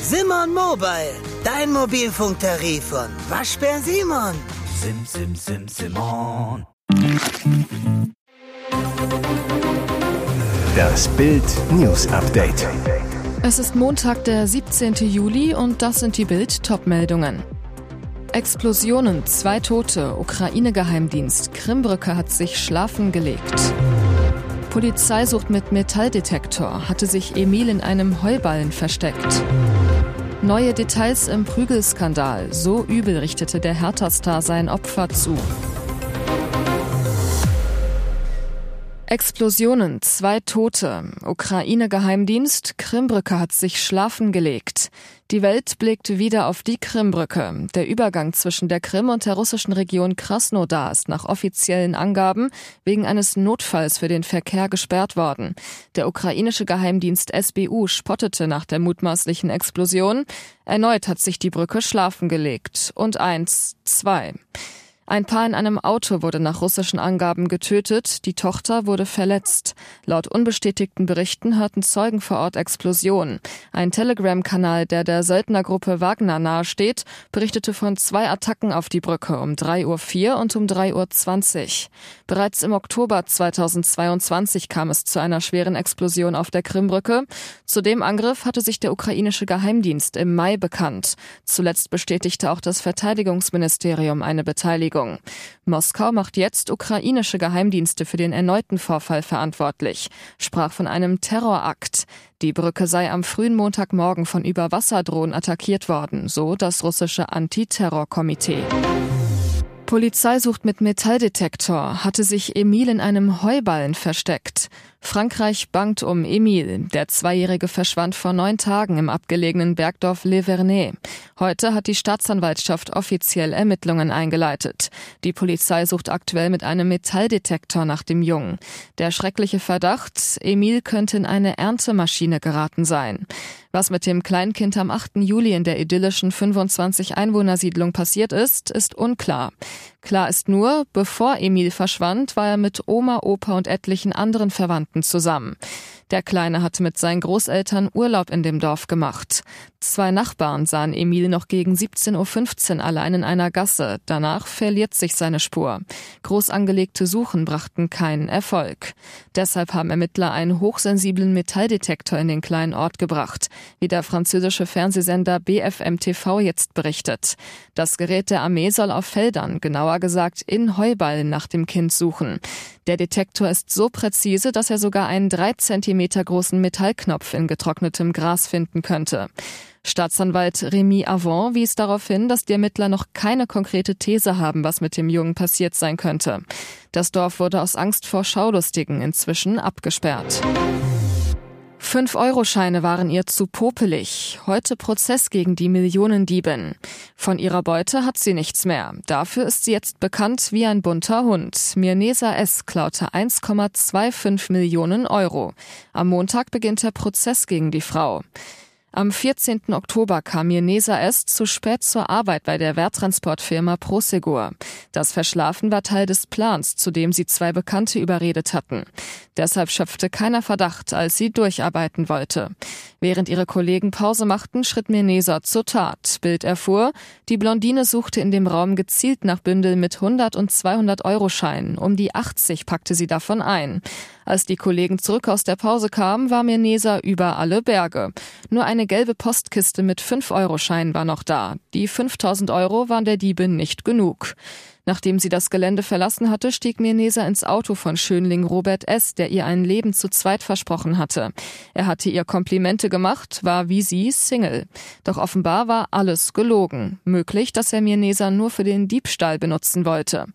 Simon Mobile, dein Mobilfunktarif von Waschbär Simon. Sim, sim, sim, Simon. Das Bild News Update. Es ist Montag, der 17. Juli und das sind die Bild Topmeldungen. Explosionen, zwei Tote, Ukraine-Geheimdienst, Krimbrücke hat sich schlafen gelegt. Polizei sucht mit Metalldetektor, hatte sich Emil in einem Heuballen versteckt. Neue Details im Prügelskandal, so übel richtete der Hertha-Star sein Opfer zu. Explosionen, zwei Tote. Ukraine-Geheimdienst, Krimbrücke hat sich schlafen gelegt. Die Welt blickt wieder auf die Krimbrücke. Der Übergang zwischen der Krim und der russischen Region Krasnodar ist nach offiziellen Angaben wegen eines Notfalls für den Verkehr gesperrt worden. Der ukrainische Geheimdienst SBU spottete nach der mutmaßlichen Explosion. Erneut hat sich die Brücke schlafen gelegt. Und eins, zwei. Ein Paar in einem Auto wurde nach russischen Angaben getötet, die Tochter wurde verletzt. Laut unbestätigten Berichten hörten Zeugen vor Ort Explosionen. Ein Telegram-Kanal, der der Söldnergruppe Wagner nahesteht, berichtete von zwei Attacken auf die Brücke um 3.04 Uhr und um 3.20 Uhr. Bereits im Oktober 2022 kam es zu einer schweren Explosion auf der Krimbrücke. Zu dem Angriff hatte sich der ukrainische Geheimdienst im Mai bekannt. Zuletzt bestätigte auch das Verteidigungsministerium eine Beteiligung. Bewegung. Moskau macht jetzt ukrainische Geheimdienste für den erneuten Vorfall verantwortlich, sprach von einem Terrorakt. Die Brücke sei am frühen Montagmorgen von Überwasserdrohnen attackiert worden, so das russische Antiterrorkomitee. Polizei sucht mit Metalldetektor, hatte sich Emil in einem Heuballen versteckt. Frankreich bangt um Emil. Der Zweijährige verschwand vor neun Tagen im abgelegenen Bergdorf Le Vernet. Heute hat die Staatsanwaltschaft offiziell Ermittlungen eingeleitet. Die Polizei sucht aktuell mit einem Metalldetektor nach dem Jungen. Der schreckliche Verdacht, Emil könnte in eine Erntemaschine geraten sein. Was mit dem Kleinkind am 8. Juli in der idyllischen 25 Einwohnersiedlung passiert ist, ist unklar. Klar ist nur, bevor Emil verschwand, war er mit Oma, Opa und etlichen anderen Verwandten zusammen. Der Kleine hatte mit seinen Großeltern Urlaub in dem Dorf gemacht. Zwei Nachbarn sahen Emil noch gegen 17.15 Uhr allein in einer Gasse. Danach verliert sich seine Spur. Groß angelegte Suchen brachten keinen Erfolg. Deshalb haben Ermittler einen hochsensiblen Metalldetektor in den kleinen Ort gebracht, wie der französische Fernsehsender BFM TV jetzt berichtet. Das Gerät der Armee soll auf Feldern, genauer gesagt in Heuballen nach dem Kind suchen. Der Detektor ist so präzise, dass er sogar einen drei Zentimeter großen Metallknopf in getrocknetem Gras finden könnte. Staatsanwalt Remy Avon wies darauf hin, dass die Ermittler noch keine konkrete These haben, was mit dem Jungen passiert sein könnte. Das Dorf wurde aus Angst vor Schaulustigen inzwischen abgesperrt. Fünf-Euro-Scheine waren ihr zu popelig. Heute Prozess gegen die Millionendiebin. Von ihrer Beute hat sie nichts mehr. Dafür ist sie jetzt bekannt wie ein bunter Hund. Mirnesa S. klaute 1,25 Millionen Euro. Am Montag beginnt der Prozess gegen die Frau. Am 14. Oktober kam Mirnesa S. zu spät zur Arbeit bei der Werttransportfirma Prosegur. Das Verschlafen war Teil des Plans, zu dem sie zwei Bekannte überredet hatten. Deshalb schöpfte keiner Verdacht, als sie durcharbeiten wollte. Während ihre Kollegen Pause machten, schritt Mirnesa zur Tat. Bild erfuhr, die Blondine suchte in dem Raum gezielt nach Bündeln mit 100 und 200 Euro Scheinen. Um die 80 packte sie davon ein. Als die Kollegen zurück aus der Pause kamen, war Mirnesa über alle Berge. Nur eine gelbe Postkiste mit 5-Euro-Scheinen war noch da. Die 5000 Euro waren der Diebin nicht genug. Nachdem sie das Gelände verlassen hatte, stieg Mirnesa ins Auto von Schönling Robert S., der ihr ein Leben zu zweit versprochen hatte. Er hatte ihr Komplimente gemacht, war wie sie Single. Doch offenbar war alles gelogen. Möglich, dass er Mirnesa nur für den Diebstahl benutzen wollte.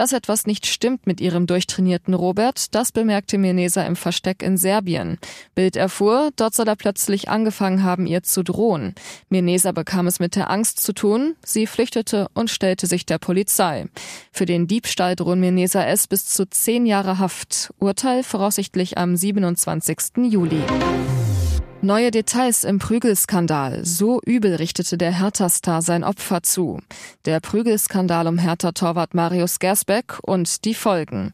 Dass etwas nicht stimmt mit ihrem durchtrainierten Robert, das bemerkte Mirnesa im Versteck in Serbien. Bild erfuhr, dort soll er plötzlich angefangen haben, ihr zu drohen. Mirnesa bekam es mit der Angst zu tun, sie flüchtete und stellte sich der Polizei. Für den Diebstahl drohen Mirnesa S. bis zu zehn Jahre Haft. Urteil voraussichtlich am 27. Juli. Neue Details im Prügelskandal. So übel richtete der Hertha-Star sein Opfer zu. Der Prügelskandal um Hertha-Torwart Marius Gersbeck und die Folgen.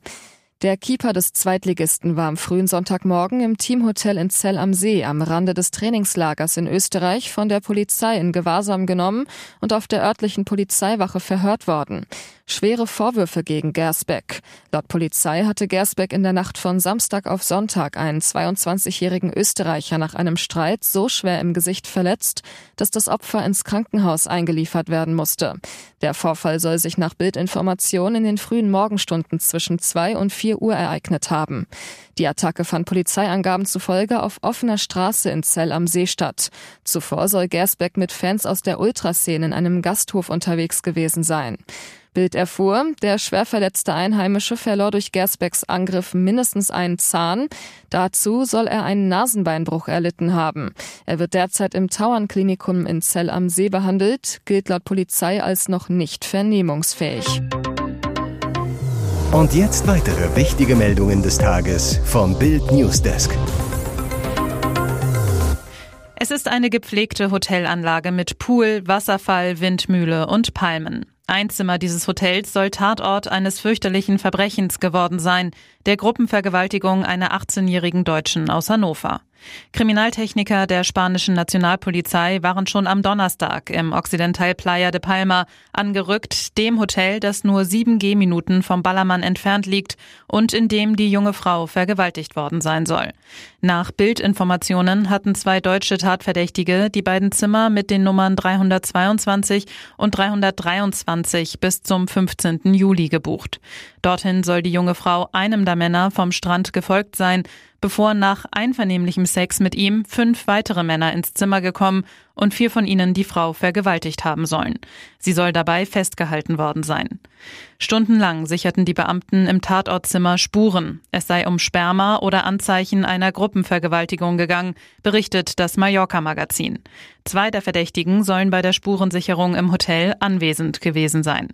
Der Keeper des Zweitligisten war am frühen Sonntagmorgen im Teamhotel in Zell am See am Rande des Trainingslagers in Österreich von der Polizei in Gewahrsam genommen und auf der örtlichen Polizeiwache verhört worden. Schwere Vorwürfe gegen Gersbeck. Laut Polizei hatte Gersbeck in der Nacht von Samstag auf Sonntag einen 22-jährigen Österreicher nach einem Streit so schwer im Gesicht verletzt, dass das Opfer ins Krankenhaus eingeliefert werden musste. Der Vorfall soll sich nach Bildinformationen in den frühen Morgenstunden zwischen zwei und vier Uhr ereignet haben. Die Attacke fand Polizeiangaben zufolge auf offener Straße in Zell am See statt. Zuvor soll Gersbeck mit Fans aus der Ultraszene in einem Gasthof unterwegs gewesen sein. Bild erfuhr, der schwer verletzte Einheimische verlor durch Gersbecks Angriff mindestens einen Zahn. Dazu soll er einen Nasenbeinbruch erlitten haben. Er wird derzeit im Tauernklinikum in Zell am See behandelt, gilt laut Polizei als noch nicht vernehmungsfähig. Und jetzt weitere wichtige Meldungen des Tages vom Bild Newsdesk. Es ist eine gepflegte Hotelanlage mit Pool, Wasserfall, Windmühle und Palmen. Ein Zimmer dieses Hotels soll Tatort eines fürchterlichen Verbrechens geworden sein, der Gruppenvergewaltigung einer 18-jährigen Deutschen aus Hannover. Kriminaltechniker der spanischen Nationalpolizei waren schon am Donnerstag im Occidental Playa de Palma angerückt, dem Hotel, das nur sieben Gehminuten vom Ballermann entfernt liegt und in dem die junge Frau vergewaltigt worden sein soll. Nach Bildinformationen hatten zwei deutsche Tatverdächtige die beiden Zimmer mit den Nummern 322 und 323 bis zum 15. Juli gebucht. Dorthin soll die junge Frau einem der Männer vom Strand gefolgt sein, bevor nach einvernehmlichem Sex mit ihm fünf weitere Männer ins Zimmer gekommen und vier von ihnen die Frau vergewaltigt haben sollen. Sie soll dabei festgehalten worden sein. Stundenlang sicherten die Beamten im Tatortzimmer Spuren. Es sei um Sperma oder Anzeichen einer Gruppenvergewaltigung gegangen, berichtet das Mallorca-Magazin. Zwei der Verdächtigen sollen bei der Spurensicherung im Hotel anwesend gewesen sein.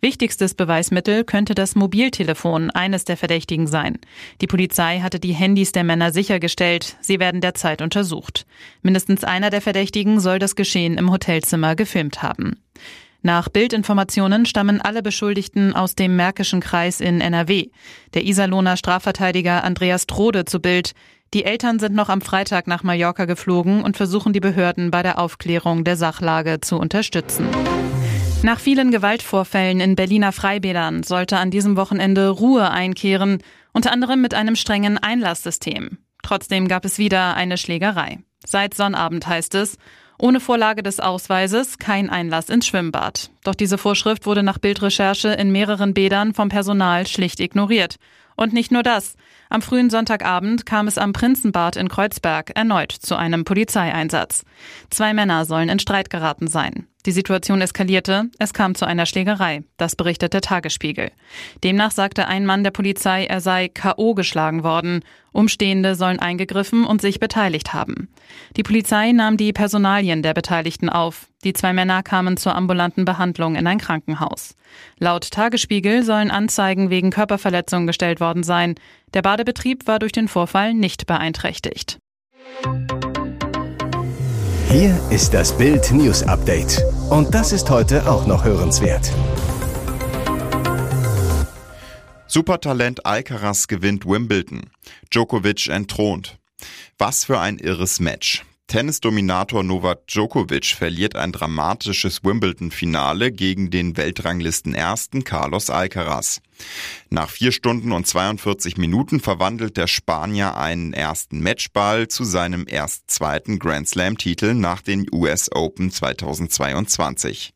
Wichtigstes Beweismittel könnte das Mobiltelefon eines der Verdächtigen sein. Die Polizei hatte die Handys der Männer sichergestellt. Sie werden derzeit untersucht. Mindestens einer der Verdächtigen soll das Geschehen im Hotelzimmer gefilmt haben. Nach Bildinformationen stammen alle Beschuldigten aus dem Märkischen Kreis in NRW. Der Iserlohner Strafverteidiger Andreas Trode zu Bild. Die Eltern sind noch am Freitag nach Mallorca geflogen und versuchen die Behörden bei der Aufklärung der Sachlage zu unterstützen. Nach vielen Gewaltvorfällen in Berliner Freibädern sollte an diesem Wochenende Ruhe einkehren, unter anderem mit einem strengen Einlasssystem. Trotzdem gab es wieder eine Schlägerei. Seit Sonnabend heißt es, ohne Vorlage des Ausweises kein Einlass ins Schwimmbad. Doch diese Vorschrift wurde nach Bildrecherche in mehreren Bädern vom Personal schlicht ignoriert. Und nicht nur das. Am frühen Sonntagabend kam es am Prinzenbad in Kreuzberg erneut zu einem Polizeieinsatz. Zwei Männer sollen in Streit geraten sein. Die Situation eskalierte, es kam zu einer Schlägerei, das berichtet der Tagesspiegel. Demnach sagte ein Mann der Polizei, er sei KO geschlagen worden. Umstehende sollen eingegriffen und sich beteiligt haben. Die Polizei nahm die Personalien der Beteiligten auf. Die zwei Männer kamen zur ambulanten Behandlung in ein Krankenhaus. Laut Tagesspiegel sollen Anzeigen wegen Körperverletzung gestellt worden sein. Der Badebetrieb war durch den Vorfall nicht beeinträchtigt. Hier ist das Bild News Update. Und das ist heute auch noch hörenswert. Supertalent Alcaraz gewinnt Wimbledon. Djokovic entthront. Was für ein irres Match. Tennisdominator Novak Djokovic verliert ein dramatisches Wimbledon-Finale gegen den Weltranglisten-Ersten Carlos Alcaraz. Nach vier Stunden und 42 Minuten verwandelt der Spanier einen ersten Matchball zu seinem erst zweiten Grand Slam-Titel nach den US Open 2022.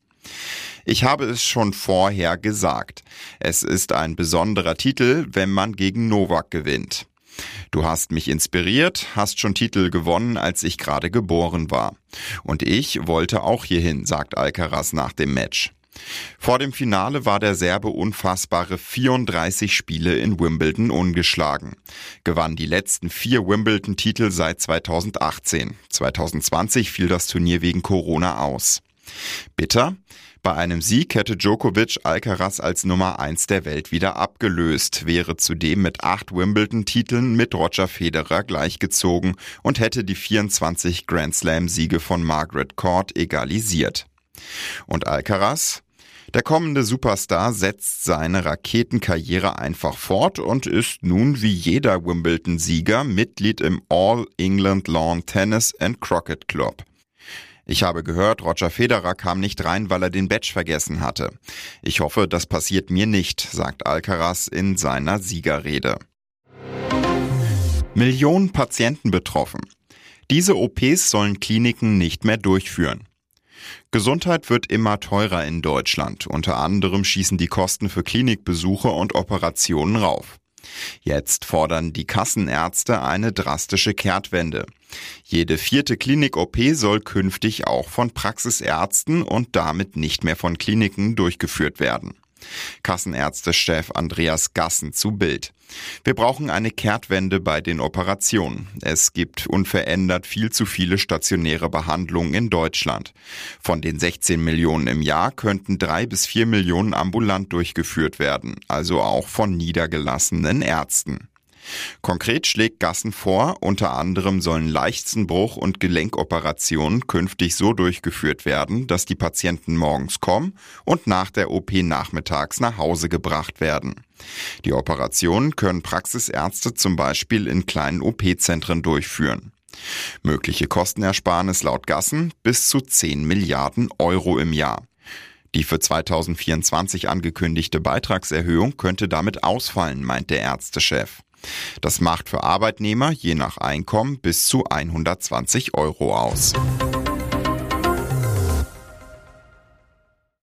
Ich habe es schon vorher gesagt. Es ist ein besonderer Titel, wenn man gegen Novak gewinnt. Du hast mich inspiriert, hast schon Titel gewonnen, als ich gerade geboren war. Und ich wollte auch hierhin, sagt Alcaraz nach dem Match. Vor dem Finale war der Serbe unfassbare 34 Spiele in Wimbledon ungeschlagen. Gewann die letzten vier Wimbledon-Titel seit 2018. 2020 fiel das Turnier wegen Corona aus. Bitter? Bei einem Sieg hätte Djokovic Alcaraz als Nummer 1 der Welt wieder abgelöst, wäre zudem mit acht Wimbledon-Titeln mit Roger Federer gleichgezogen und hätte die 24 Grand Slam-Siege von Margaret Court egalisiert. Und Alcaraz? Der kommende Superstar setzt seine Raketenkarriere einfach fort und ist nun wie jeder Wimbledon-Sieger Mitglied im All England Lawn Tennis and Croquet Club. Ich habe gehört, Roger Federer kam nicht rein, weil er den Badge vergessen hatte. Ich hoffe, das passiert mir nicht, sagt Alcaraz in seiner Siegerrede. Millionen Patienten betroffen. Diese OPs sollen Kliniken nicht mehr durchführen. Gesundheit wird immer teurer in Deutschland. Unter anderem schießen die Kosten für Klinikbesuche und Operationen rauf. Jetzt fordern die Kassenärzte eine drastische Kehrtwende. Jede vierte Klinik-OP soll künftig auch von Praxisärzten und damit nicht mehr von Kliniken durchgeführt werden. Kassenärztechef Andreas Gassen zu Bild. Wir brauchen eine Kehrtwende bei den Operationen. Es gibt unverändert viel zu viele stationäre Behandlungen in Deutschland. Von den 16 Millionen im Jahr könnten drei bis vier Millionen ambulant durchgeführt werden, also auch von niedergelassenen Ärzten. Konkret schlägt Gassen vor, unter anderem sollen Leichtsenbruch- und Gelenkoperationen künftig so durchgeführt werden, dass die Patienten morgens kommen und nach der OP nachmittags nach Hause gebracht werden. Die Operationen können Praxisärzte zum Beispiel in kleinen OP-Zentren durchführen. Mögliche Kostenersparnis laut Gassen bis zu 10 Milliarden Euro im Jahr. Die für 2024 angekündigte Beitragserhöhung könnte damit ausfallen, meint der Ärztechef. Das macht für Arbeitnehmer je nach Einkommen bis zu 120 Euro aus.